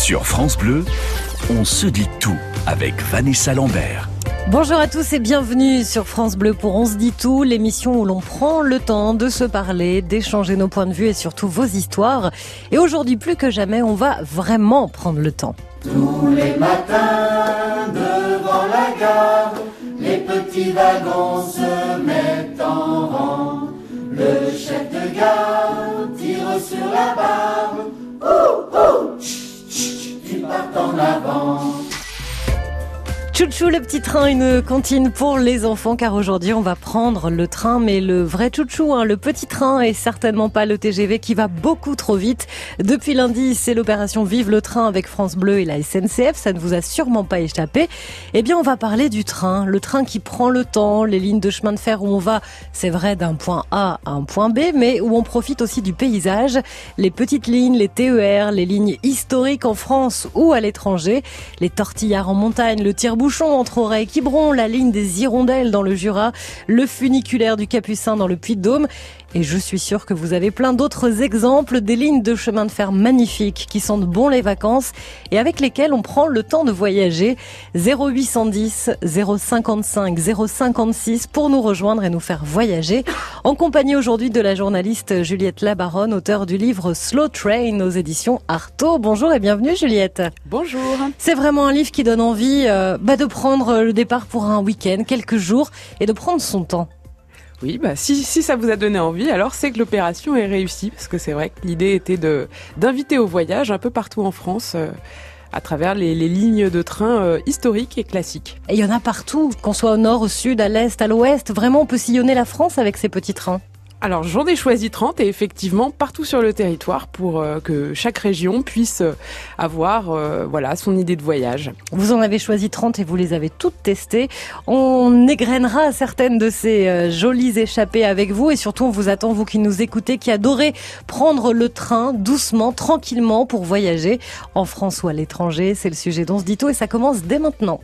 Sur France Bleu, on se dit tout avec Vanessa Lambert. Bonjour à tous et bienvenue sur France Bleu pour On se dit tout, l'émission où l'on prend le temps de se parler, d'échanger nos points de vue et surtout vos histoires. Et aujourd'hui plus que jamais, on va vraiment prendre le temps. Tous les matins devant la gare, les petits wagons se mettent en rang. Le chef de gare tire sur la barre. Ouh, ouh, ils partent en avant. Chouchou le petit train, une cantine pour les enfants car aujourd'hui on va prendre le train mais le vrai chouchou, hein, le petit train et certainement pas le TGV qui va beaucoup trop vite. Depuis lundi c'est l'opération Vive le train avec France Bleu et la SNCF, ça ne vous a sûrement pas échappé. Eh bien on va parler du train, le train qui prend le temps, les lignes de chemin de fer où on va, c'est vrai d'un point A à un point B mais où on profite aussi du paysage, les petites lignes, les TER, les lignes historiques en France ou à l'étranger, les tortillards en montagne, le entre Auray et Quiberon, la ligne des Hirondelles dans le Jura, le funiculaire du Capucin dans le Puy-de-Dôme. Et je suis sûre que vous avez plein d'autres exemples des lignes de chemin de fer magnifiques qui sentent bon les vacances et avec lesquelles on prend le temps de voyager. 0810 055 056 pour nous rejoindre et nous faire voyager. En compagnie aujourd'hui de la journaliste Juliette Labaronne, auteure du livre Slow Train aux éditions Artaud. Bonjour et bienvenue Juliette. Bonjour. C'est vraiment un livre qui donne envie euh, bah, de prendre le départ pour un week-end, quelques jours et de prendre son temps. Oui, bah si, si ça vous a donné envie, alors c'est que l'opération est réussie, parce que c'est vrai que l'idée était de d'inviter au voyage un peu partout en France. euh, à travers les, les lignes de train euh, historiques et classiques. Et il y en a partout, qu'on soit au nord, au sud, à l'est, à l'ouest. Vraiment, on peut sillonner la France avec ces petits trains. Alors j'en ai choisi 30 et effectivement partout sur le territoire pour euh, que chaque région puisse euh, avoir euh, voilà son idée de voyage. Vous en avez choisi 30 et vous les avez toutes testées. On égrènera certaines de ces euh, jolies échappées avec vous et surtout on vous attend, vous qui nous écoutez, qui adorez prendre le train doucement, tranquillement pour voyager en France ou à l'étranger. C'est le sujet dont se dit tout et ça commence dès maintenant.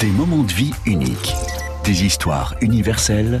Des moments de vie uniques, des histoires universelles.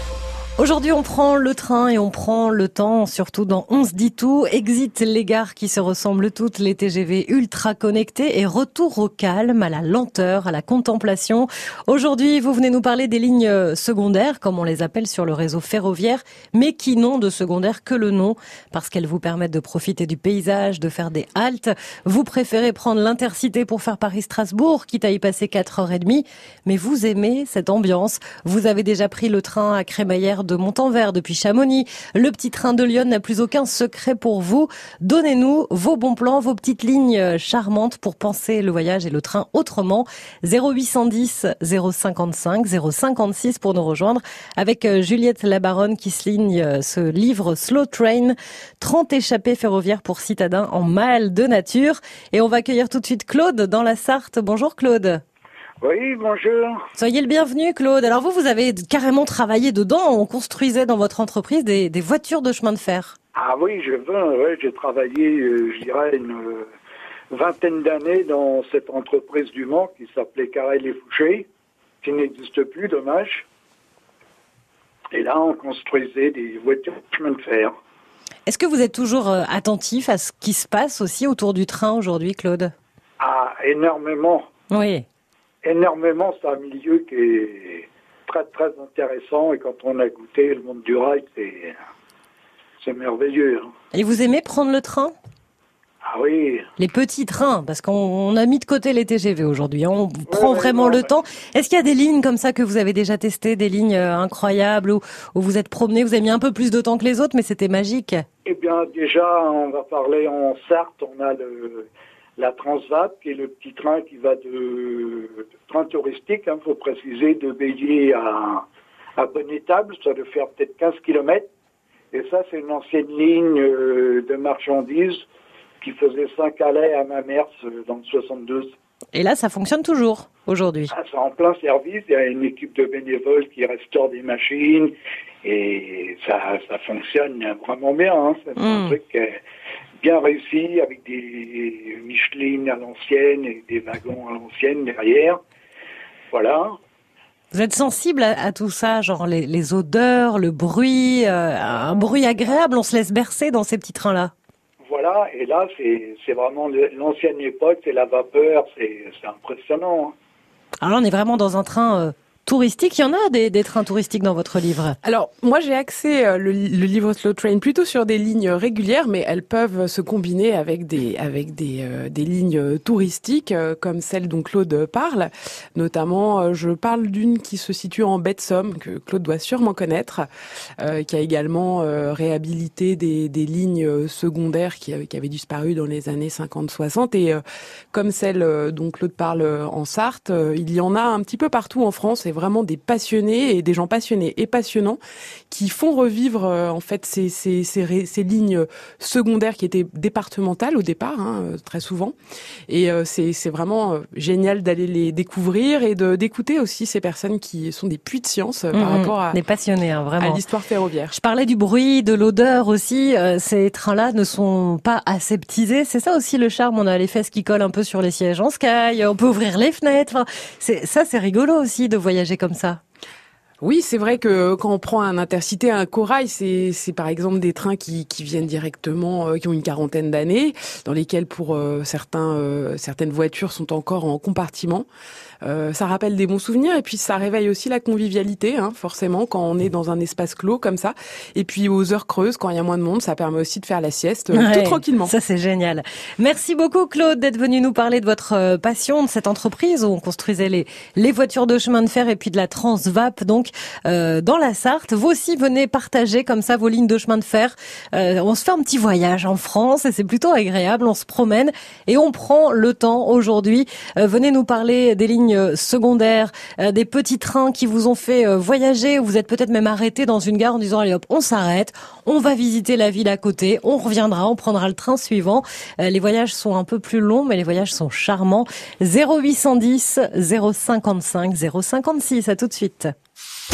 Aujourd'hui, on prend le train et on prend le temps, surtout dans On se dit tout. Exit les gares qui se ressemblent toutes, les TGV ultra connectés et retour au calme, à la lenteur, à la contemplation. Aujourd'hui, vous venez nous parler des lignes secondaires, comme on les appelle sur le réseau ferroviaire, mais qui n'ont de secondaire que le nom, parce qu'elles vous permettent de profiter du paysage, de faire des haltes. Vous préférez prendre l'intercité pour faire Paris-Strasbourg, quitte à y passer 4h30, mais vous aimez cette ambiance. Vous avez déjà pris le train à crémaillère de Montanvert depuis Chamonix. Le petit train de Lyon n'a plus aucun secret pour vous. Donnez-nous vos bons plans, vos petites lignes charmantes pour penser le voyage et le train autrement. 0810 055 056 pour nous rejoindre avec euh, Juliette Labaronne qui signe euh, ce livre Slow Train, 30 échappées ferroviaires pour citadins en mal de nature. Et on va accueillir tout de suite Claude dans la Sarthe. Bonjour Claude. Oui, bonjour. Soyez le bienvenu, Claude. Alors vous, vous avez carrément travaillé dedans. On construisait dans votre entreprise des, des voitures de chemin de fer. Ah oui, je veux, ouais, j'ai travaillé, euh, je dirais, une euh, vingtaine d'années dans cette entreprise du Mans qui s'appelait Carrel et Fouché, qui n'existe plus, dommage. Et là, on construisait des voitures de chemin de fer. Est-ce que vous êtes toujours euh, attentif à ce qui se passe aussi autour du train aujourd'hui, Claude? Ah, énormément, Oui. Énormément, c'est un milieu qui est très, très intéressant. Et quand on a goûté le monde du rail, c'est, c'est merveilleux. hein. Et vous aimez prendre le train? Ah oui, Les petits trains, parce qu'on on a mis de côté les TGV aujourd'hui. hein. On prend vraiment non, le mais- temps. Est-ce qu'il y a des lignes comme ça que vous avez déjà testées, des lignes euh, incroyables où, où vous êtes promené, vous avez mis un peu plus de temps que les autres, mais c'était magique? Eh bien, déjà, on va parler en Sarthe. On a le, la Transvat, qui est le petit train qui va de, de train touristique, il faut préciser, de Bélier à, à Bonnetable. Ça doit faire peut-être 15 kilomètres. Et ça, c'est une ancienne ligne euh, de marchandises qui faisait Saint-Calais à Mamers euh, dans le 72. Et là, ça fonctionne toujours aujourd'hui. Ah, c'est en plein service. Il y a une équipe de bénévoles qui restaure des machines et ça, ça fonctionne vraiment bien. hein. C'est un Mm. truc euh, bien réussi avec des Michelin à l'ancienne et des wagons à l'ancienne derrière. Voilà. Vous êtes sensible à, à tout ça, genre les, les odeurs, le bruit, euh, un bruit agréable, on se laisse bercer dans ces petits trains-là. voilà, et là, c'est vraiment l'ancienne époque, c'est la vapeur, c'est impressionnant. Hein. Alors on est vraiment dans un train euh, touristique. Il y en a des, des trains touristiques dans votre livre Alors, moi, j'ai axé euh, le, le, livre Slow Train plutôt sur des lignes régulières, mais elles peuvent se combiner avec des, avec des, euh, des lignes touristiques, euh, comme celle dont Claude parle. Notamment, je parle d'une qui se situe en baie de Somme, que Claude doit sûrement connaître, qui a également réhabilité des, des lignes secondaires qui, qui, avaient disparu dans les années 50-60. Et comme celle dont Claude parle en Sarthe, il y en a un petit peu partout en France vraiment des passionnés et des gens passionnés et passionnants qui font revivre euh, en fait ces, ces, ces, ces, lignes secondaires qui étaient départementales au départ, hein, euh, très souvent. Et euh, c'est vraiment génial d'aller les découvrir et d'écouter aussi ces personnes qui sont des puits de science par mmh, rapport à des passionnés, hein, vraiment. à l'histoire ferroviaire. Je parlais du bruit, de l'odeur aussi. ces trains-là ne sont pas aseptisés. C'est ça aussi le charme. On a les fesses qui collent un peu sur les sièges en sky. On peut ouvrir les fenêtres. Enfin, ça, c'est rigolo aussi de voyager comme ça oui, c'est vrai que quand on prend un intercité, un corail, c'est c'est par exemple des trains qui, qui viennent directement, euh, qui ont une quarantaine d'années, dans lesquels pour euh, certains euh, certaines voitures sont encore en compartiment. ça rappelle des bons souvenirs et puis ça réveille aussi la convivialité, hein, forcément quand on est dans un espace clos comme ça. Et puis aux heures creuses, quand il y a moins de monde, ça permet aussi de faire la sieste tout tranquillement. Ça c'est génial. Merci beaucoup Claude d'être venu nous parler de votre passion, de cette entreprise où on construisait les les voitures de chemin de fer et puis de la Transvap donc euh, dans la Sarthe. Vous aussi venez partager comme ça vos lignes de chemin de fer. Euh, on se fait un petit voyage en France et c'est plutôt agréable. On se promène et on prend le temps aujourd'hui. Euh, venez nous parler des lignes secondaires, des petits trains qui vous ont fait voyager. Vous êtes peut-être même arrêté dans une gare en disant allez hop, on s'arrête, on va visiter la ville à côté, on reviendra, on prendra le train suivant. les voyages sont un peu plus longs, mais les voyages sont charmants. 0810 055 056. À tout de suite.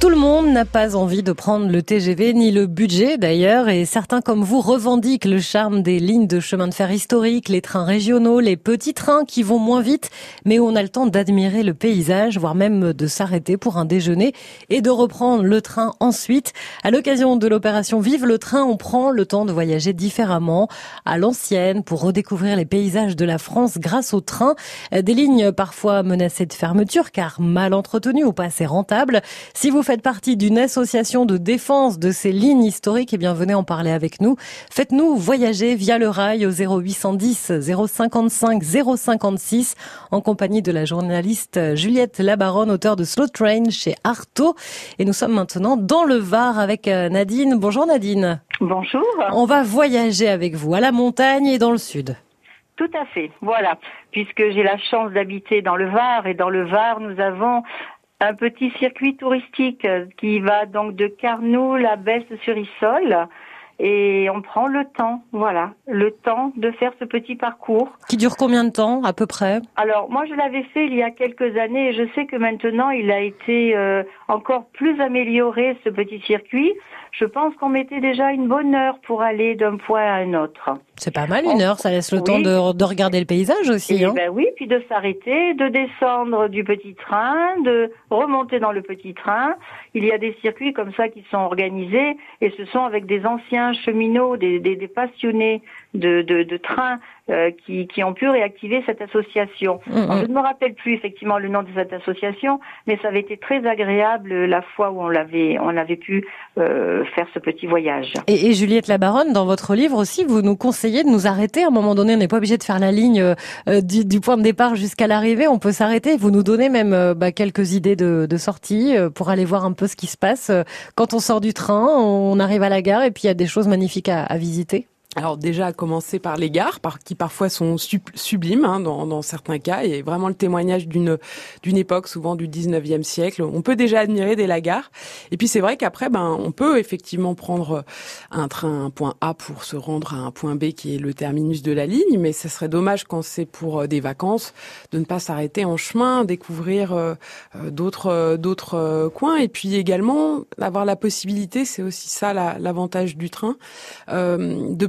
Tout le monde n'a pas envie de prendre le TGV, ni le budget d'ailleurs, et certains comme vous revendiquent le charme des lignes de chemin de fer historiques, les trains régionaux, les petits trains qui vont moins vite, mais où on a le temps d'admirer le paysage, voire même de s'arrêter pour un déjeuner et de reprendre le train ensuite. À l'occasion de l'opération Vive le train, on prend le temps de voyager différemment, à l'ancienne, pour redécouvrir les paysages de la France grâce au train. Des lignes parfois menacées de fermeture car mal entretenues ou pas assez rentables. Si vous faites partie d'une association de défense de ces lignes historiques, et eh bien venez en parler avec nous. Faites-nous voyager via le rail au 0810 055 056 en compagnie de la journaliste Juliette Labaronne, auteure de Slow Train chez Artaud. Et nous sommes maintenant dans le Var avec euh, Nadine. Bonjour Nadine. Bonjour. On va voyager avec vous à la montagne et dans le sud. Tout à fait, voilà. Puisque j'ai la chance d'habiter dans le Var et dans le Var, nous avons un petit circuit touristique qui va donc de Carnoul à Besse-sur-Issol et on prend le temps, voilà, le temps de faire ce petit parcours. Qui dure combien de temps à peu près? Alors moi je l'avais fait il y a quelques années et je sais que maintenant il a été euh, encore plus amélioré ce petit circuit. Je pense qu'on mettait déjà une bonne heure pour aller d'un point à un autre. C'est pas mal une heure, ça laisse le temps de, de, regarder le paysage aussi. Et eh hein. ben oui, puis de s'arrêter, de descendre du petit train, de remonter dans le petit train. Il y a des circuits comme ça qui sont organisés et ce sont avec des anciens cheminots, des, des, des passionnés de, de, de trains euh, qui, qui, ont pu réactiver cette association. Mm, mm. je ne me rappelle plus effectivement le nom de cette association, mais ça avait été très agréable la fois où on l'avait on avait pu euh, faire ce petit voyage. Et, et, Juliette Labaronne, dans votre livre aussi, vous nous conseillez de nous arrêter à un moment donné. On n'est pas obligé de faire la ligne euh, du, du, point de départ jusqu'à l'arrivée. On peut s'arrêter. Vous nous donnez même euh, bah, quelques idées de, de sortie pour aller voir un peu ce qui se passe quand on sort du train. On arrive à la gare et puis il y a des choses magnifiques à, à visiter. Alors déjà à commencer par les gares, par, qui parfois sont sublimes hein, dans, dans, certains cas, et vraiment le témoignage d'une d'une époque, souvent du 19e siècle. On peut déjà admirer des lagares. Et puis c'est vrai qu'après, ben on peut effectivement prendre un train, un point A pour se rendre à un point B qui est le terminus de la ligne, mais ce serait dommage quand c'est pour euh, des vacances de ne pas s'arrêter en chemin, découvrir euh, euh, d'autres d'autres coins, et puis également avoir la possibilité, c'est aussi ça l'avantage du train, de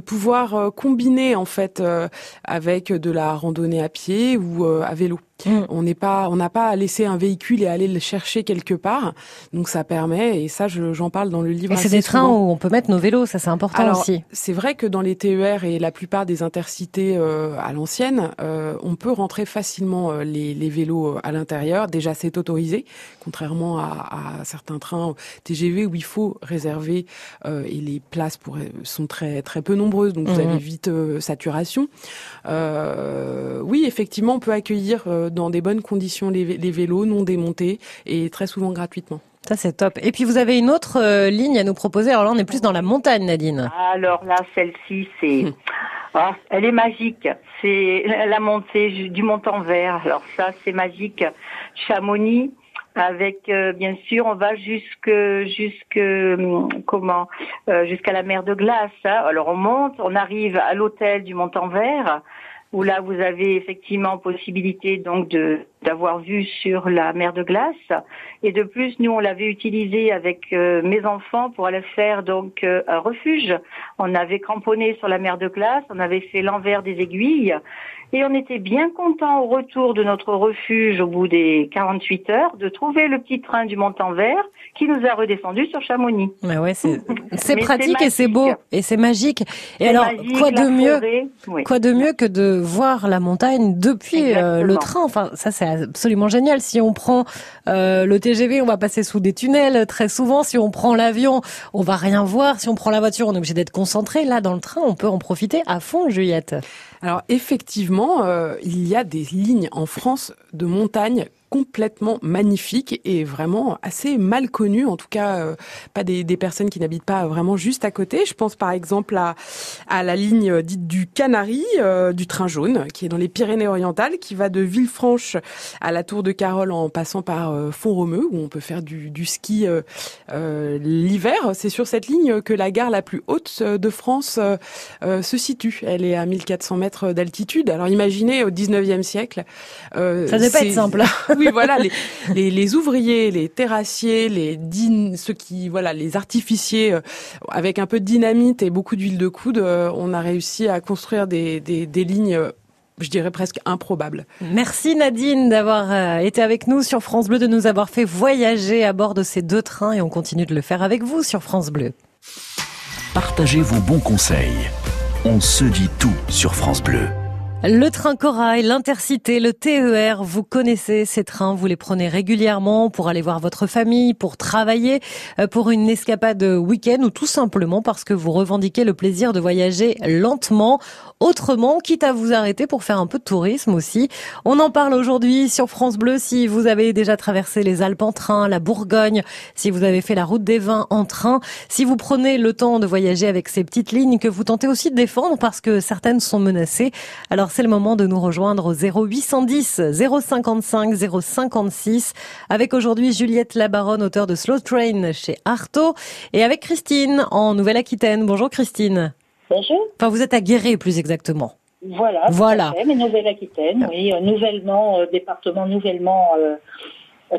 euh, combiner en fait euh, avec de la randonnée à pied ou euh, à vélo. Mm. On n'est pas, on n'a pas à laisser un véhicule et aller le chercher quelque part. Donc ça permet, et ça j'en parle dans le livre. Et c'est des trains où on peut mettre nos vélos, ça c'est important aussi. C'est vrai que dans les TER et la plupart des intercités euh, à l'ancienne, euh, on peut rentrer facilement euh, les, les, vélos à l'intérieur. Déjà c'est autorisé, contrairement à, à, certains trains TGV où il faut réserver et les places pour, sont très très peu nombreuses, donc vous mhm. avez vite saturation. oui, effectivement, on peut accueillir dans des bonnes conditions les, vélos non démontés et très souvent gratuitement. Ça c'est top. Et puis vous avez une autre euh, ligne à nous proposer. Alors là on est plus dans la montagne, Nadine. Alors là celle-ci c'est, ah, elle est magique. C'est la montée du Mont-en-Vert. Alors ça c'est magique. Chamonix avec euh, bien sûr on va jusque jusque hum, comment euh, jusqu'à la mer de glace. Hein. Alors on monte, on arrive à l'hôtel du Mont-en-Vert où là vous avez effectivement possibilité donc d'avoir vue sur la mer de glace et de plus nous on l'avait utilisé avec euh, mes enfants pour aller faire donc euh, un refuge. On avait cramponné sur la mer de glace, on avait fait l'envers des aiguilles et on était bien content au retour de notre refuge au bout des 48 heures de trouver le petit train du Mont-en-Vert qui nous a redescendu sur Chamonix. Mais ouais, c'est pratique et c'est beau et c'est magique. Et alors quoi de mieux quoi de mieux que de voir la montagne depuis euh, le train? Enfin, ça c'est absolument génial. Si on prend euh, le TGV, on va passer sous des tunnels très souvent. Si on prend l'avion, on va rien voir. Si on prend la voiture, on est obligé d'être concentré. Là, dans le train, on peut en profiter à fond, Juliette. Alors effectivement, euh, il y a des lignes en France de montagne complètement magnifique et vraiment assez mal connu, en tout cas euh, pas des, des, personnes qui n'habitent pas vraiment juste à côté. Je pense par exemple à, à la ligne dite du Canary, euh, du train jaune, qui est dans les Pyrénées-Orientales, qui va de Villefranche à la Tour de Carole en passant par euh, Font-Romeu, où on peut faire du, du ski l'hiver. C'est sur cette ligne que la gare la plus haute de France se situe. Elle est à 1400 mètres d'altitude. Alors imaginez au 19e siècle. Ça ne pas être simple. oui, voilà, les, les, ouvriers, les terrassiers, les ceux qui, voilà, les artificiers, euh, avec un peu de dynamite et beaucoup d'huile de coude, euh, on a réussi à construire des, des, des lignes je dirais presque improbables. Merci Nadine d'avoir euh, été avec nous sur France Bleu, de nous avoir fait voyager à bord de ces deux trains et on continue de le faire avec vous sur France Bleu. Partagez vos bons conseils. On se dit tout sur France Bleu. Le train Corail, l'Intercité, le TER, vous connaissez ces trains, vous les prenez régulièrement pour aller voir votre famille, pour travailler, euh, pour une escapade week-end ou tout simplement parce que vous revendiquez le plaisir de voyager lentement, autrement, quitte à vous arrêter pour faire un peu de tourisme aussi. On en parle aujourd'hui sur France Bleu si vous avez déjà traversé les Alpes en train, la Bourgogne, si vous avez fait la route des vins en train, si vous prenez le temps de voyager avec ces petites lignes que vous tentez aussi de défendre parce que certaines sont menacées. Alors c'est le moment de nous rejoindre au 0810 055 056 avec aujourd'hui Juliette Labaronne, auteure de Slow Train chez Artaud et avec Christine en Nouvelle-Aquitaine. Bonjour Christine. Bonjour. Enfin, vous êtes à Guéret plus exactement. Voilà. Voilà. mais Nouvelle-Aquitaine, oui, nouvellement, euh, département nouvellement euh,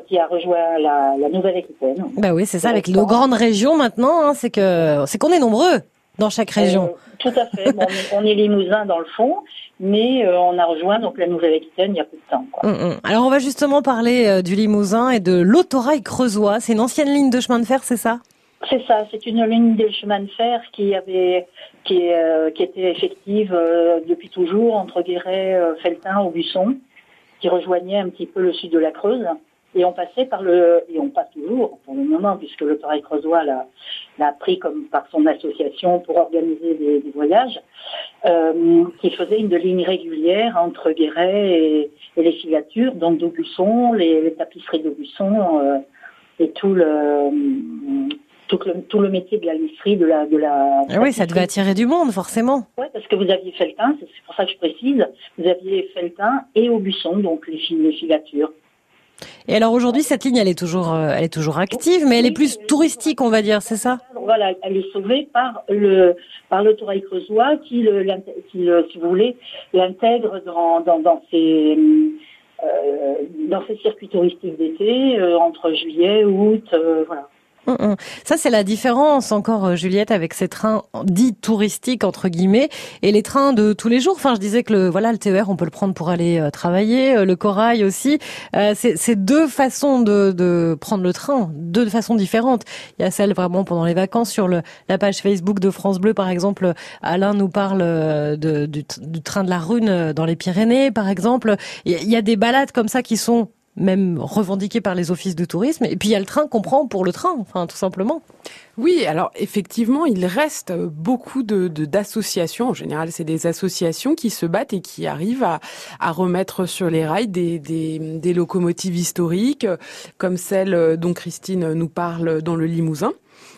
qui a rejoint la, Nouvelle-Aquitaine. Bah oui, c'est ça, avec nos grandes régions maintenant, hein, c'est que c'est qu'on est nombreux dans chaque région. Euh, tout à fait. on, est, Limousin dans le fond, mais euh, on a rejoint donc la Nouvelle-Aquitaine il y a peu de temps. Quoi. Mm, mm. Alors on va justement parler euh, du Limousin et de l'autorail creusois. C'est une ancienne ligne de chemin de fer, c'est ça? C'est ça. C'est une ligne de chemin de fer qui avait qui, qui était effective depuis toujours entre Guéret, Feltin, Aubusson, qui rejoignait un petit peu le sud de la Creuse. Et on passait par le, et on passe toujours pour le moment, puisque Pareil Creusois l'a pris comme par son association pour organiser des, des voyages, euh, qui faisait une ligne régulière entre Guéret et, et les filatures, donc d'Aubusson, les, les, tapisseries d'Aubusson euh, et tout le, tout le, tout le métier de la lisserie, de la, de la. Ah oui, ça devait attirer du monde, forcément. Oui, parce que vous aviez Feltin, c'est pour ça que je précise, vous aviez Feltin et Aubusson, donc les, les filatures. Et alors aujourd'hui, cette ligne, elle est toujours, euh, elle est toujours active, mais elle est plus touristique, on va dire, c'est ça? Voilà, elle est sauvée par le par le Tourail creusois qui, le, qui si vous voulez, l'intègre dans, dans, dans ses euh, dans ses circuits touristiques d'été euh, entre juillet, août, voilà. Hum, hum. Ça, c'est la différence encore, euh, Juliette, avec ces trains dits touristiques entre guillemets et les trains de tous les jours. Enfin, je disais que le voilà, le TER, on peut le prendre pour aller euh, travailler, euh, le corail aussi. c'est deux façons de, de, prendre le train, deux façons différentes. Il y a celle vraiment pendant les vacances sur le, la page Facebook de France Bleu, par exemple. Alain nous parle du, du train de la Rune dans les Pyrénées, par exemple. Il y a des balades comme ça qui sont même revendiqué par les offices de tourisme. Et puis il y a le train qu'on prend pour le train, enfin tout simplement. Oui, alors effectivement, il reste beaucoup de d'associations. En général, c'est des associations qui se battent et qui arrivent à, à remettre sur les rails des, des, des locomotives historiques, comme celle dont Christine nous parle dans le Limousin.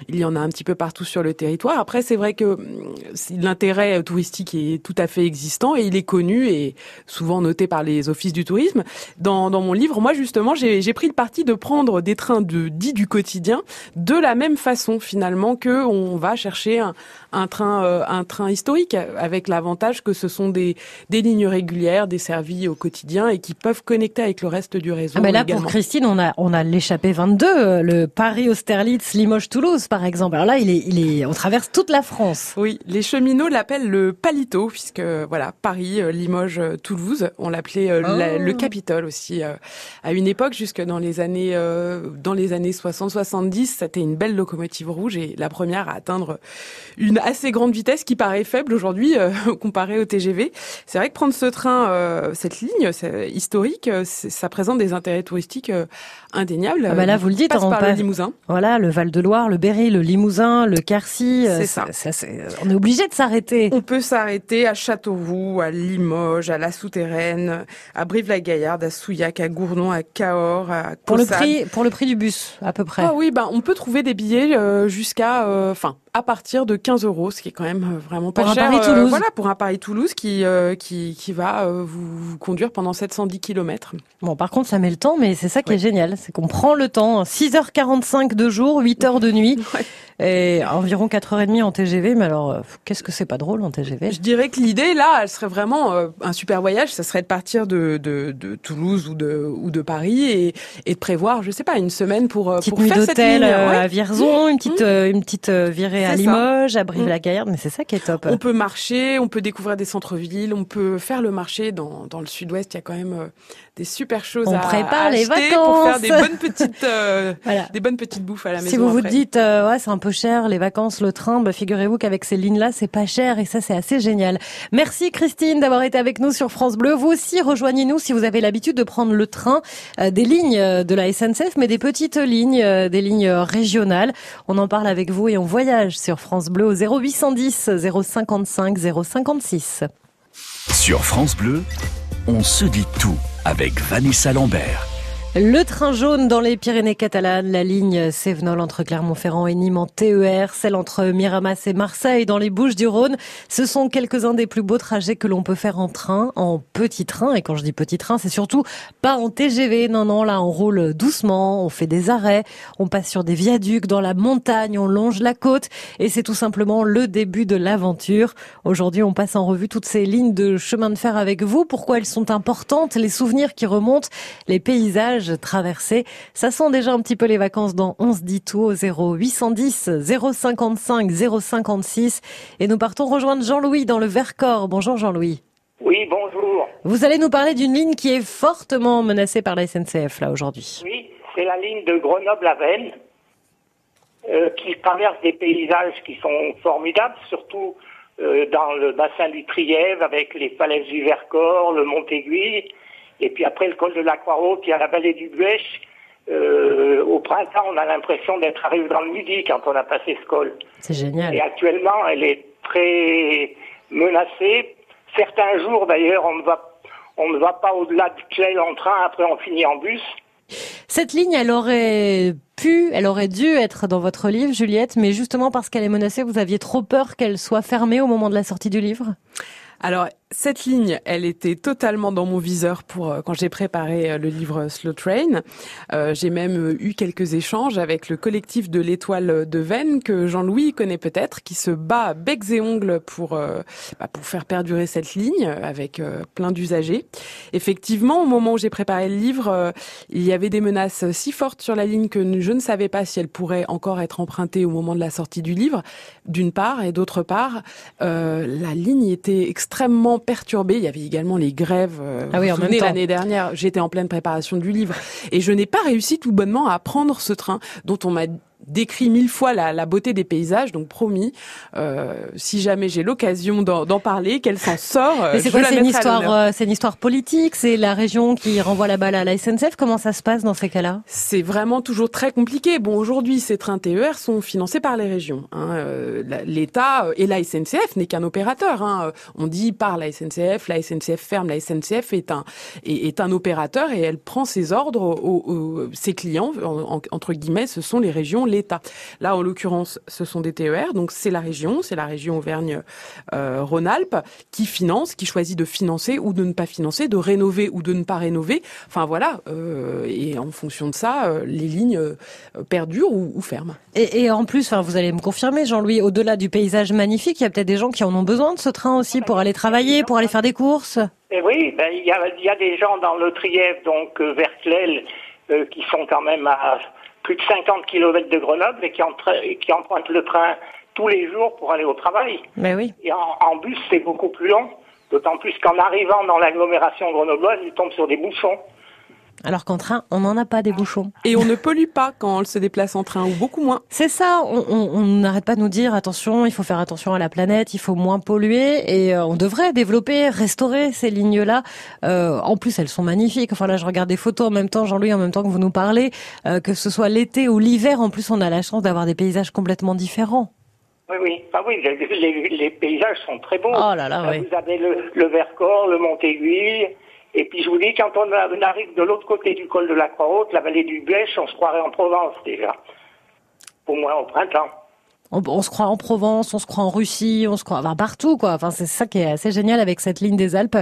Il y en a un petit peu partout sur le territoire. Après, c'est vrai que hum, l'intérêt touristique est tout à fait existant et il est connu et souvent noté par les offices du tourisme. Dans, dans mon livre, moi justement, j'ai pris le parti de prendre des trains de dits du quotidien de la même façon finalement que on va chercher un, un train, euh, un train historique avec l'avantage que ce sont des, des lignes régulières, desservies au quotidien et qui peuvent connecter avec le reste du réseau. Ah ben là, pour Christine, on a, on a l'échappée 22, euh, le Paris-Austerlitz, Limoges-Toulouse par exemple. Alors là, il est, il est, on traverse toute la France. Oui, les cheminots l'appellent le Palito, puisque voilà, Paris, euh, Limoges, euh, Toulouse, on l'appelait euh, oh. le Capitole aussi. À une époque, jusque dans les années, dans les années 60-70, c'était une belle locomotive rouge et la première à atteindre une assez grande vitesse qui paraît faible aujourd'hui comparée au TGV. C'est vrai que prendre ce train, cette ligne historique, ça présente des intérêts touristiques indéniables. Ah bah là, vous le dites, on passe par le Limousin. Voilà, le Val de Loire, le Berry le Limousin, le Quercy. Euh, c'est ça. on est obligé de s'arrêter. On peut s'arrêter à Châteauroux, à Limoges, à La Souterraine, à Brive-la-Gaillarde, à Souillac, à Gournon, à Cahors, à Pour le prix, pour le prix du bus, à peu près. Ah oui, bah on peut trouver des billets euh, jusqu'à, euh, enfin, à partir de 15 euros, ce qui est quand même euh, vraiment pas pour cher. Un Paris -Toulouse. voilà, pour un Paris-Toulouse qui, qui, qui va vous, conduire pendant 710 km. Bon, par contre, ça met le temps, mais c'est ça qui est génial, c'est qu'on prend le temps. 6h45 de jour, 8h de nuit. Ouais. Et environ 4h30 en TGV, mais alors qu'est-ce que c'est pas drôle en TGV Je dirais que l'idée là, elle serait vraiment un super voyage, ça serait de partir de, de, de Toulouse ou de, ou de Paris et, et de prévoir, je sais pas, une semaine pour, petite pour faire cette ligne. Ouais. à Vierzon, une petite, mmh. une petite virée à Limoges, à Brive-la-Gaillarde, mais c'est ça qui est top. On peut marcher, on peut découvrir des centres-villes, on peut faire le marché dans, dans le sud-ouest, il y a quand même des super choses on à, prépare à les acheter vacances. pour faire des bonnes petites euh, voilà. des bonnes petites bouffes à la maison. Si vous après. vous dites euh, ouais, c'est un peu cher les vacances, le train, bah, figurez-vous qu'avec ces lignes là, c'est pas cher et ça c'est assez génial. Merci Christine d'avoir été avec nous sur France Bleu. Vous aussi rejoignez-nous si vous avez l'habitude de prendre le train euh, des lignes de la SNCF mais des petites lignes, euh, des lignes régionales. On en parle avec vous et on voyage sur France Bleu au 0810 055 056. Sur France Bleu, on se dit tout avec Vanessa Lambert. Le train jaune dans les Pyrénées catalanes, la ligne Sévenol entre Clermont-Ferrand et Nîmes en TER, celle entre Miramas et Marseille dans les Bouches-du-Rhône. Ce sont quelques-uns des plus beaux trajets que l'on peut faire en train, en petit train. Et quand je dis petit train, c'est surtout pas en TGV. Non, non, là, on roule doucement, on fait des arrêts, on passe sur des viaducs dans la montagne, on longe la côte. Et c'est tout simplement le début de l'aventure. Aujourd'hui, on passe en revue toutes ces lignes de chemin de fer avec vous. Pourquoi elles sont importantes, les souvenirs qui remontent, les paysages traversée. Ça sent déjà un petit peu les vacances dans 11 dit tout au 0810 055 056. Et nous partons rejoindre Jean-Louis dans le Vercors. Bonjour Jean-Louis. Oui, bonjour. Vous allez nous parler d'une ligne qui est fortement menacée par la SNCF là aujourd'hui. Oui, c'est la ligne de Grenoble à Vennes euh, qui traverse des paysages qui sont formidables, surtout euh, dans le bassin du Trièvre avec les falaises du Vercors, le Mont-Aiguille et puis après le col de la Croix-Haute, il y a la vallée du Buèche. Euh, au printemps, on a l'impression d'être arrivé dans le midi quand on a passé ce col. C'est génial. Et actuellement, elle est très menacée. Certains jours, d'ailleurs, on ne va on ne va pas au-delà du Clay en train. Après, on finit en bus. Cette ligne, elle aurait pu, elle aurait dû être dans votre livre, Juliette, mais justement parce qu'elle est menacée, vous aviez trop peur qu'elle soit fermée au moment de la sortie du livre? Alors cette ligne, elle était totalement dans mon viseur pour euh, quand j'ai préparé euh, le livre Slow Train. Euh, j'ai même eu quelques échanges avec le collectif de l'étoile de Vennes que Jean-Louis connaît peut-être, qui se bat becs et ongles pour bah, pour faire perdurer cette ligne avec plein d'usagers. Effectivement, au moment où j'ai préparé le livre, il y avait des menaces si fortes sur la ligne que je ne savais pas si elle pourrait encore être empruntée au moment de la sortie du livre, d'une part, et d'autre part, la ligne était extrêmement perturbé. Il y avait également les grèves. Euh, ah oui. L'année dernière, j'étais en pleine préparation du livre et je n'ai pas réussi tout bonnement à prendre ce train dont on m'a décrit mille fois la, la, beauté des paysages, donc promis, euh, si jamais j'ai l'occasion d'en parler, qu'elle s'en sort. Mais c'est quoi C'est une histoire, euh, c'est une histoire politique. C'est la région qui renvoie la balle à la SNCF. Comment ça se passe dans ces cas-là? C'est vraiment toujours très compliqué. Bon, aujourd'hui, ces trains TER sont financés par les régions. Hein. Euh, L'État et la SNCF n'est qu'un opérateur. Hein. On dit par la SNCF, la SNCF ferme, la SNCF est un est, est un opérateur et elle prend ses ordres aux, ses clients entre guillemets. Ce sont les régions l'État. Là, en l'occurrence, ce sont des TER, donc c'est la région, c'est la région Auvergne-Rhône-Alpes qui finance, qui choisit de financer ou de ne pas financer, de rénover ou de ne pas rénover. Enfin voilà, euh, et en fonction de ça, euh, les lignes euh, perdurent ou, ferment. Et, en plus, enfin, vous allez me confirmer, Jean-Louis, au-delà du paysage magnifique, il y a peut-être des gens qui en ont besoin de ce train aussi pour aller travailler, pour aller faire des courses? Et oui, ben, il y, a, des gens dans le Trièvre, donc vers Clel, qui sont quand même à plus de 50 km de Grenoble et qui, qui empruntent le train tous les jours pour aller au travail. Mais oui. Et en, bus, c'est beaucoup plus long. D'autant plus qu'en arrivant dans l'agglomération grenobloise, ils tombent sur des bouchons. Alors qu'en train, on n'en a pas des bouchons. Et on ne pollue pas quand on se déplace en train, ou beaucoup moins. C'est ça, on n'arrête pas de nous dire, attention, il faut faire attention à la planète, il faut moins polluer, et euh, on devrait développer, restaurer ces lignes-là. Euh, en plus, elles sont magnifiques. Enfin là, je regarde des photos en même temps, Jean-Louis, en même temps que vous nous parlez, euh, que ce soit l'été ou l'hiver, en plus, on a la chance d'avoir des paysages complètement différents. Oui, oui, ah oui, les, paysages sont très beaux. Oh là là, oui. Vous avez le, le Vercors, le Mont-Aiguille, et puis je vous dis, quand on arrive de l'autre côté du col de la Croix-Haute, la vallée du Bèche, on se croirait en Provence déjà. Au moins au printemps. On, se croit en Provence, on se croit en Russie, on se croit enfin, partout quoi. Enfin c'est ça qui est assez génial avec cette ligne des Alpes,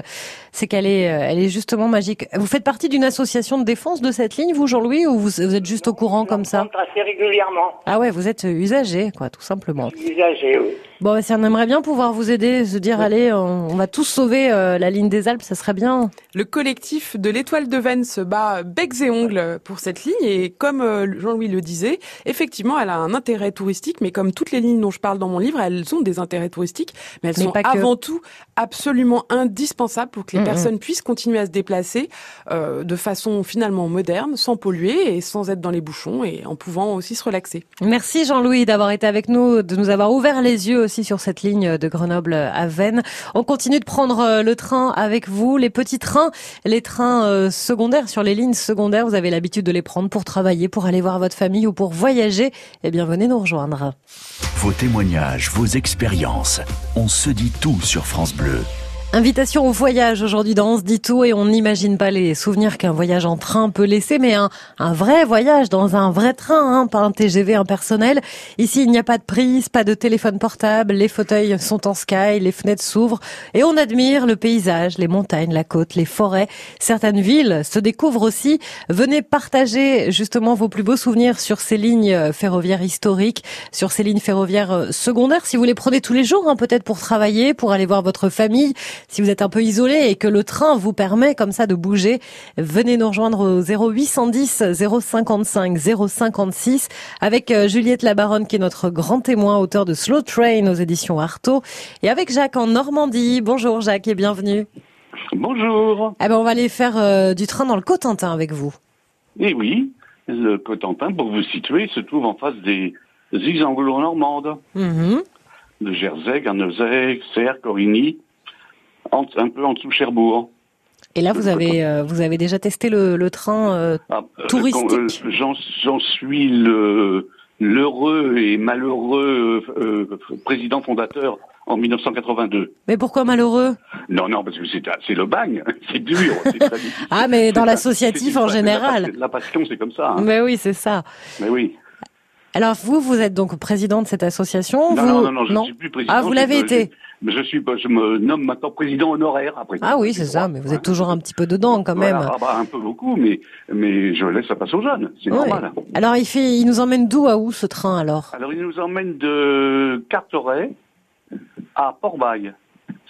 c'est qu'elle est, euh, elle est justement magique. Vous faites partie d'une association de défense de cette ligne, vous Jean-Louis, ou vous, êtes juste au courant comme ça Assez régulièrement. Ah ouais, vous êtes usagé quoi, tout simplement. Usagé, oui. Bon, si on aimerait bien pouvoir vous aider, se dire allez, on, va tous sauver euh, la ligne des Alpes, ça serait bien. Le collectif de l'Étoile de Vennes se bat becs et ongles pour cette ligne et comme euh, Jean-Louis le disait, effectivement, elle a un intérêt touristique, mais comme toutes les lignes dont je parle dans mon livre, elles ont des intérêts touristiques, mais elles sont avant tout absolument indispensables pour que les mm, mm. personnes puissent continuer à se déplacer euh, de façon finalement moderne, sans polluer et sans être dans les bouchons et en pouvant aussi se relaxer. Merci Jean-Louis d'avoir été avec nous, de nous avoir ouvert les yeux aussi sur cette ligne de Grenoble à Vennes. On continue de prendre euh, le train avec vous, les petits trains, les trains euh, secondaires sur les lignes secondaires. Vous avez l'habitude de les prendre pour travailler, pour aller voir votre famille ou pour voyager. Eh bien, venez nous rejoindre. Vos témoignages, vos expériences. On se dit tout sur France Bleu. Invitation au voyage aujourd'hui dans On se dit tout et on n'imagine pas les souvenirs qu'un voyage en train peut laisser, mais un, un vrai voyage dans un vrai train, hein, pas un TGV impersonnel. Ici, il n'y a pas de prise, pas de téléphone portable, les fauteuils sont en sky, les fenêtres s'ouvrent et on admire le paysage, les montagnes, la côte, les forêts. Certaines villes se découvrent aussi. Venez partager justement vos plus beaux souvenirs sur ces lignes ferroviaires historiques, sur ces lignes ferroviaires secondaires. Si vous les prenez tous les jours, hein, peut-être pour travailler, pour aller voir votre famille, si vous êtes un peu isolé et que le train vous permet comme ça de bouger, venez nous rejoindre au 0810 055 056 avec euh, Juliette Labaronne qui est notre grand témoin, auteur de Slow Train aux éditions Artaud et avec Jacques en Normandie. Bonjour Jacques et bienvenue. Bonjour. Eh ben on va aller faire euh, du train dans le Cotentin avec vous. Eh oui, le Cotentin, pour vous situer, se trouve en face des îles anglo-normandes. Mm De Jersey, Guernesey, Serre, Corigny un peu en dessous Cherbourg. Et là, vous avez, euh, vous avez déjà testé le, train euh, ah, euh, touristique J'en suis le l'heureux et malheureux président fondateur en 1982. Mais pourquoi malheureux? Non, non, parce que c'est le bagne, c'est dur. ah, mais dans l'associatif en général. La, passion, c'est comme ça. Hein. Mais oui, c'est ça. Mais oui. Alors vous, vous êtes donc président de cette association. Non, non, non, je ne suis plus président. Ah, vous l'avez été. je suis, je me nomme maintenant président honoraire après. Ah oui, c'est ça, mais vous êtes toujours un petit peu dedans quand même. Ah bah, un peu beaucoup, mais mais je laisse ça passer aux jeunes, c'est normal. Alors il fait, il nous emmène d'où à où ce train alors? Alors il nous emmène de Carteret à Port-Bail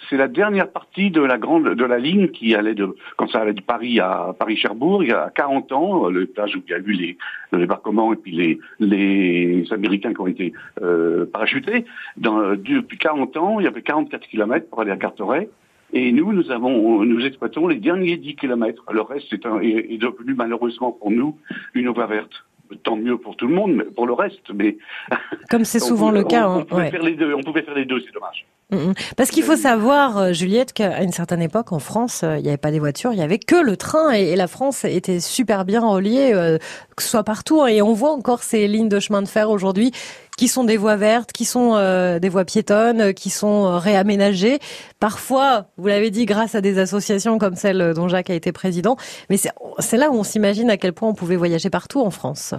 c'est la dernière partie de la grande de la ligne qui allait de quand ça allait de Paris à Paris-Cherbourg il y a 40 ans, le où il y a eu les, le débarquement et puis les, les Américains qui ont été euh, parachutés. Depuis 40 ans, il y avait 44 km pour aller à Carteret. Et nous, nous avons, nous exploitons les derniers 10 km. Le reste est, est, devenu malheureusement pour nous une voie verte tant mieux pour tout le monde, mais pour le reste. Mais comme c'est souvent le cas, on, pouvait faire les deux. On pouvait faire les deux, c'est dommage. Mm, mm. Parce qu'il faut savoir, euh, Juliette, qu'à une certaine époque en France, euh, il n'y avait pas des voitures, il y avait que le train et, la France était super bien reliée, euh, que ce soit partout. Hein. Et on voit encore ces lignes de chemin de fer aujourd'hui qui sont des voies vertes, qui sont des voies piétonnes, qui sont réaménagées. Parfois, vous l'avez dit, grâce à des associations comme celle dont Jacques a été président. Mais c'est là où on s'imagine à quel point on pouvait voyager partout en France.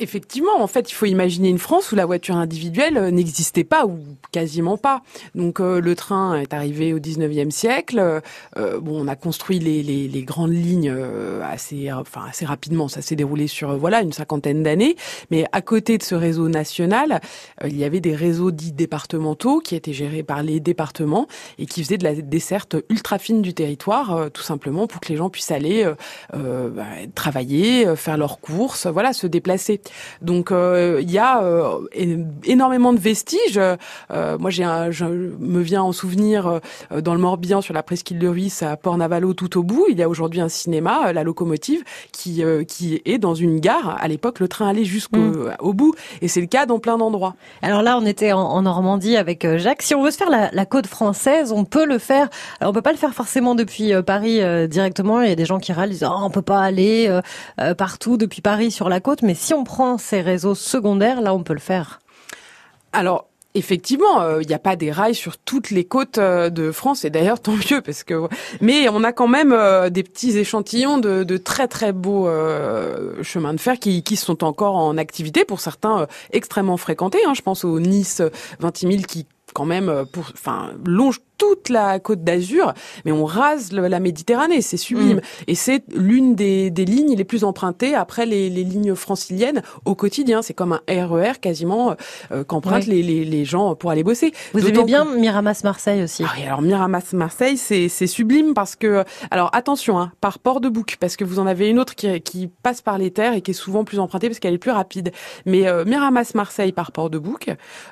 Effectivement, en fait, il faut imaginer une France où la voiture individuelle euh, n'existait pas ou quasiment pas. Donc euh, le train est arrivé au 19e siècle. Euh, bon, on a construit les, les, les grandes lignes assez, enfin assez rapidement. Ça s'est déroulé sur voilà une cinquantaine d'années. Mais à côté de ce réseau national, il y avait des réseaux dits départementaux qui étaient gérés par les départements et qui faisaient de la desserte ultra fine du territoire, tout simplement pour que les gens puissent aller bah, travailler, faire leurs courses, voilà, se déplacer. Donc euh, il y a euh, énormément de vestiges. Euh, moi, j'ai je me viens en souvenir dans le Morbihan sur la presqu'île de Ruisse à Port-Navalo tout au bout. Il y a aujourd'hui un cinéma, la locomotive, qui qui est dans une gare. À l'époque, le train allait jusqu'au mm. au bout, et c'est le cas dans plein d'endroits. Alors là, on était en, Normandie avec Jacques. Si on veut se faire la, la, côte française, on peut le faire. Alors, on peut pas le faire forcément depuis Paris directement. Il y a des gens qui râlent, disent oh, on peut pas aller partout depuis Paris sur la côte, mais si on prend ces réseaux secondaires, là, on peut le faire. Alors, Effectivement, euh, il n'y a pas des rails sur toutes les côtes euh, de France et d'ailleurs tant mieux parce que mais on a quand même euh, des petits échantillons de, très très beaux chemins de fer qui, qui sont encore en activité pour certains extrêmement fréquentés. Hein. Je pense au Nice 20 000 qui quand même pour enfin longe toute la côte d'Azur, mais on rase la Méditerranée, c'est sublime. Mm. Et c'est l'une des, des, lignes les plus empruntées après les, les lignes franciliennes au quotidien. C'est comme un RER e quasiment euh, qu'empruntent les, les, les, gens pour aller bosser. Vous aimez bien Miramas-Marseille aussi? Ah oui, alors Miramas-Marseille, c'est sublime parce que... Alors attention, hein, par port de bouc, parce que vous en avez une autre qui, qui passe par les terres et qui est souvent plus empruntée parce qu'elle est plus rapide. Mais euh, Miramas-Marseille par port de bouc,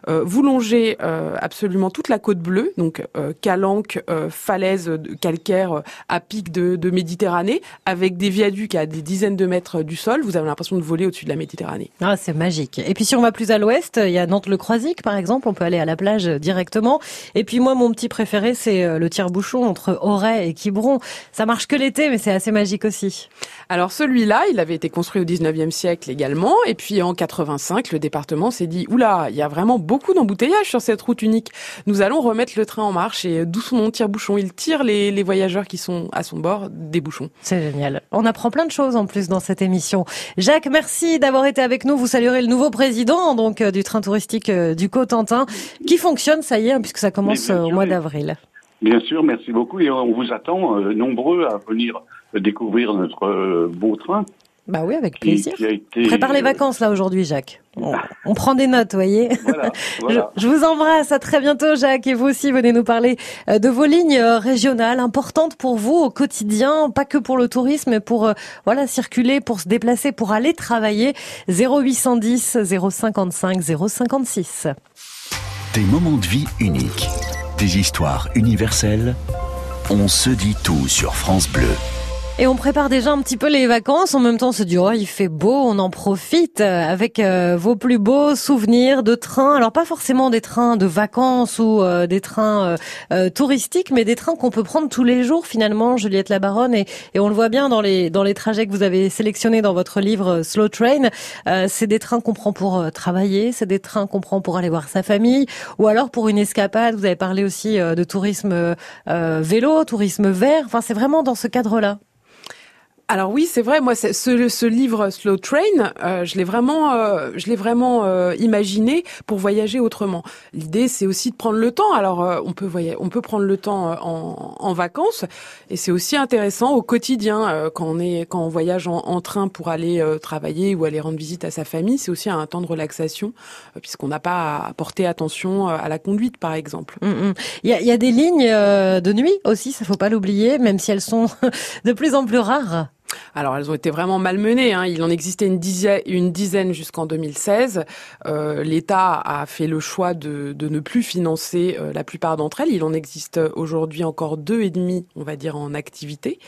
euh, vous longez euh, absolument toute la côte bleue, donc calanques, euh, falaises calcaires euh, à pic de, de, Méditerranée, avec des viaducs à des dizaines de mètres du sol. Vous avez l'impression de voler au-dessus de la Méditerranée. Ah, c'est magique. Et puis si on va plus à l'ouest, il y a Nantes-le-Croisic, par exemple. On peut aller à la plage directement. Et puis moi, mon petit préféré, c'est euh, le tire-bouchon entre Auray et Quiberon. Ça marche que l'été, mais c'est assez magique aussi. Alors celui-là, il avait été construit au 19e siècle également. Et puis en 85, le département s'est dit, oula, il y a vraiment beaucoup d'embouteillages sur cette route unique. Nous allons remettre le train en marche et d'où son nom tire-bouchon. Il tire les, les, voyageurs qui sont à son bord des bouchons. C'est génial. On apprend plein de choses en plus dans cette émission. Jacques, merci d'avoir été avec nous. Vous saluerez le nouveau président donc euh, du train touristique euh, du Cotentin qui fonctionne, ça y est, hein, puisque ça commence euh, au mois d'avril. Bien sûr, merci beaucoup et on vous attend nombreux à venir découvrir notre beau train. Bah oui, avec plaisir. Prépare les euh, vacances là aujourd'hui, Jacques. On, prend des notes, voyez. Je, vous embrasse. À très bientôt, Jacques. Et vous aussi, venez nous parler euh, de vos lignes euh, régionales importantes pour vous au quotidien, pas que pour le tourisme, mais pour voilà circuler, pour se déplacer, pour aller travailler. 0810 055 056. Des moments de vie uniques, des histoires universelles. On se dit tout sur France Bleu. Et on prépare déjà un petit peu les vacances. En même temps, on se dit, oh, il fait beau, on en profite euh, avec euh, vos plus beaux souvenirs de trains. Alors, pas forcément des trains de vacances ou euh, des trains touristiques, mais des trains qu'on peut prendre tous les jours, finalement, Juliette Labaronne. Et, et on le voit bien dans les, dans les trajets que vous avez sélectionnés dans votre livre Slow Train. c'est des trains qu'on prend pour travailler, c'est des trains qu'on prend pour aller voir sa famille, ou alors pour une escapade. Vous avez parlé aussi de tourisme vélo, tourisme vert. Enfin, c'est vraiment dans ce cadre-là. Alors oui, c'est vrai. Moi, ce, ce, livre Slow Train, euh, je l'ai vraiment, euh, je l'ai vraiment euh, imaginé pour voyager autrement. L'idée, c'est aussi de prendre le temps. Alors, on peut voyager, on peut prendre le temps en, en vacances, et c'est aussi intéressant au quotidien quand on est, quand on voyage en, train pour aller travailler ou aller rendre visite à sa famille. C'est aussi un temps de relaxation, puisqu'on n'a pas à porter attention à la conduite, par exemple. Mm, mm. Il y, a, y, a, des lignes de nuit aussi, ça faut pas l'oublier, même si elles sont de plus en plus rares. Alors elles ont été vraiment malmenées. Hein. Il en existait une dizaine, jusqu'en 2016. Euh, L'État a fait le choix de, ne plus financer euh, la plupart d'entre elles. Il en existe aujourd'hui encore deux et demi, on va dire, en activité,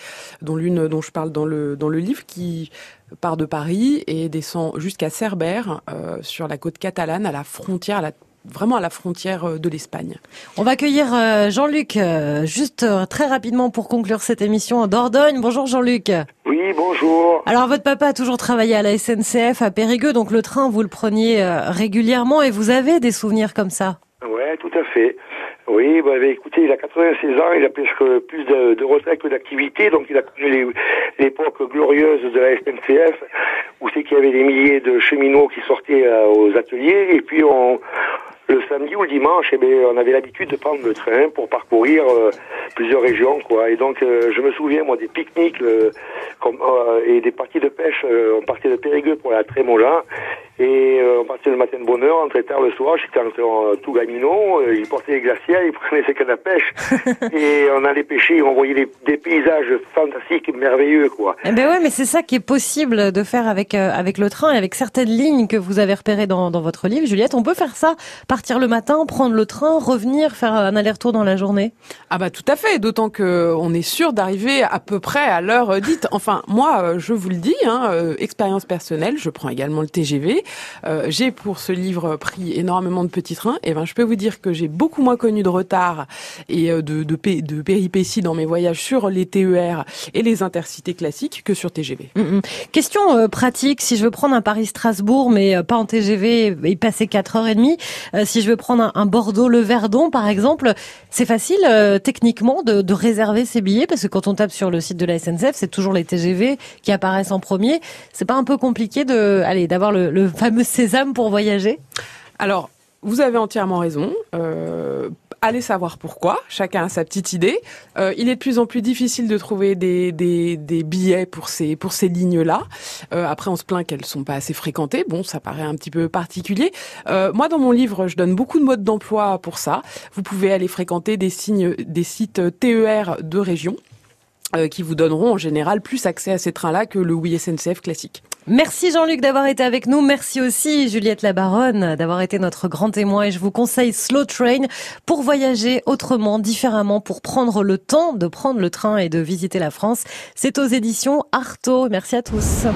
dont l'une dont je parle dans le dans le livre qui part de Paris et descend jusqu'à Cerbère, euh, sur la côte catalane, à la frontière, à vraiment à la frontière euh, de l'Espagne. On va accueillir euh, Jean-Luc euh, juste très rapidement pour conclure cette émission en Dordogne. Bonjour Jean-Luc. Oui, bonjour. Alors votre papa a toujours travaillé à la SNCF à Périgueux, donc le train vous le preniez régulièrement et vous avez des souvenirs comme ça? Ouais, tout à fait. Oui, bah, bah, écoutez, il a 96 ans, il a presque plus de, de retraite que d'activité, donc il a connu l'époque glorieuse de la SNCF, où c'est qu'il y avait des milliers de cheminots qui sortaient aux ateliers, et puis on, le samedi ou le dimanche, eh bien, on avait l'habitude de prendre le train pour parcourir euh, plusieurs régions, quoi. Et donc, euh, je me souviens, moi, des pique-niques euh, et des parties de pêche. on partait de Périgueux pour la Trémola et on partait le matin de bonne heure, on très tard le soir. J'étais en tout gamino. il portait les glaciers, il prenait ses cannes à pêche et on allait pêcher. On voyait des, des, paysages fantastiques, merveilleux, quoi. Eh ben ouais, mais c'est ça qui est possible de faire avec avec le train et avec certaines lignes que vous avez repérées dans, dans votre livre, Juliette. On peut faire ça partir le matin, prendre le train, revenir, faire un aller-retour dans la journée Ah bah tout à fait, d'autant que on est sûr d'arriver à peu près à l'heure dite. Enfin, moi, euh, je vous le dis, hein, euh, expérience personnelle, je prends également le TGV. Euh, j'ai pour ce livre pris énormément de petits trains. Et ben, je peux vous dire que j'ai beaucoup moins connu de retard et de, de, de péripéties dans mes voyages sur les TER et les intercités classiques que sur TGV. Mm, mm. Question pratique, si je veux prendre un Paris-Strasbourg, mais pas en TGV et passer 4h30, si je veux prendre un, Bordeaux-Le Verdon, par exemple, c'est facile euh, techniquement de, réserver ces billets parce que quand on tape sur le site de la SNCF, c'est toujours les TGV qui apparaissent en premier. C'est pas un peu compliqué de, allez, d'avoir le, fameux sésame pour voyager? Alors, vous avez entièrement raison. Euh, allez savoir pourquoi. Chacun a sa petite idée. Euh, il est de plus en plus difficile de trouver des, des, billets pour ces pour ces lignes-là. Euh, après, on se plaint qu'elles sont pas assez fréquentées. Bon, ça paraît un petit peu particulier. Euh, moi, dans mon livre, je donne beaucoup de modes d'emploi pour ça. Vous pouvez aller fréquenter des signes, des sites TER de région euh, qui vous donneront en général plus accès à ces trains-là que le Oui classique. Merci Jean-Luc d'avoir été avec nous. Merci aussi Juliette Labaronne d'avoir été notre grand témoin. Et je vous conseille Slow Train pour voyager autrement, différemment, pour prendre le temps de prendre le train et de visiter la France. C'est aux éditions Artaud. Merci à tous.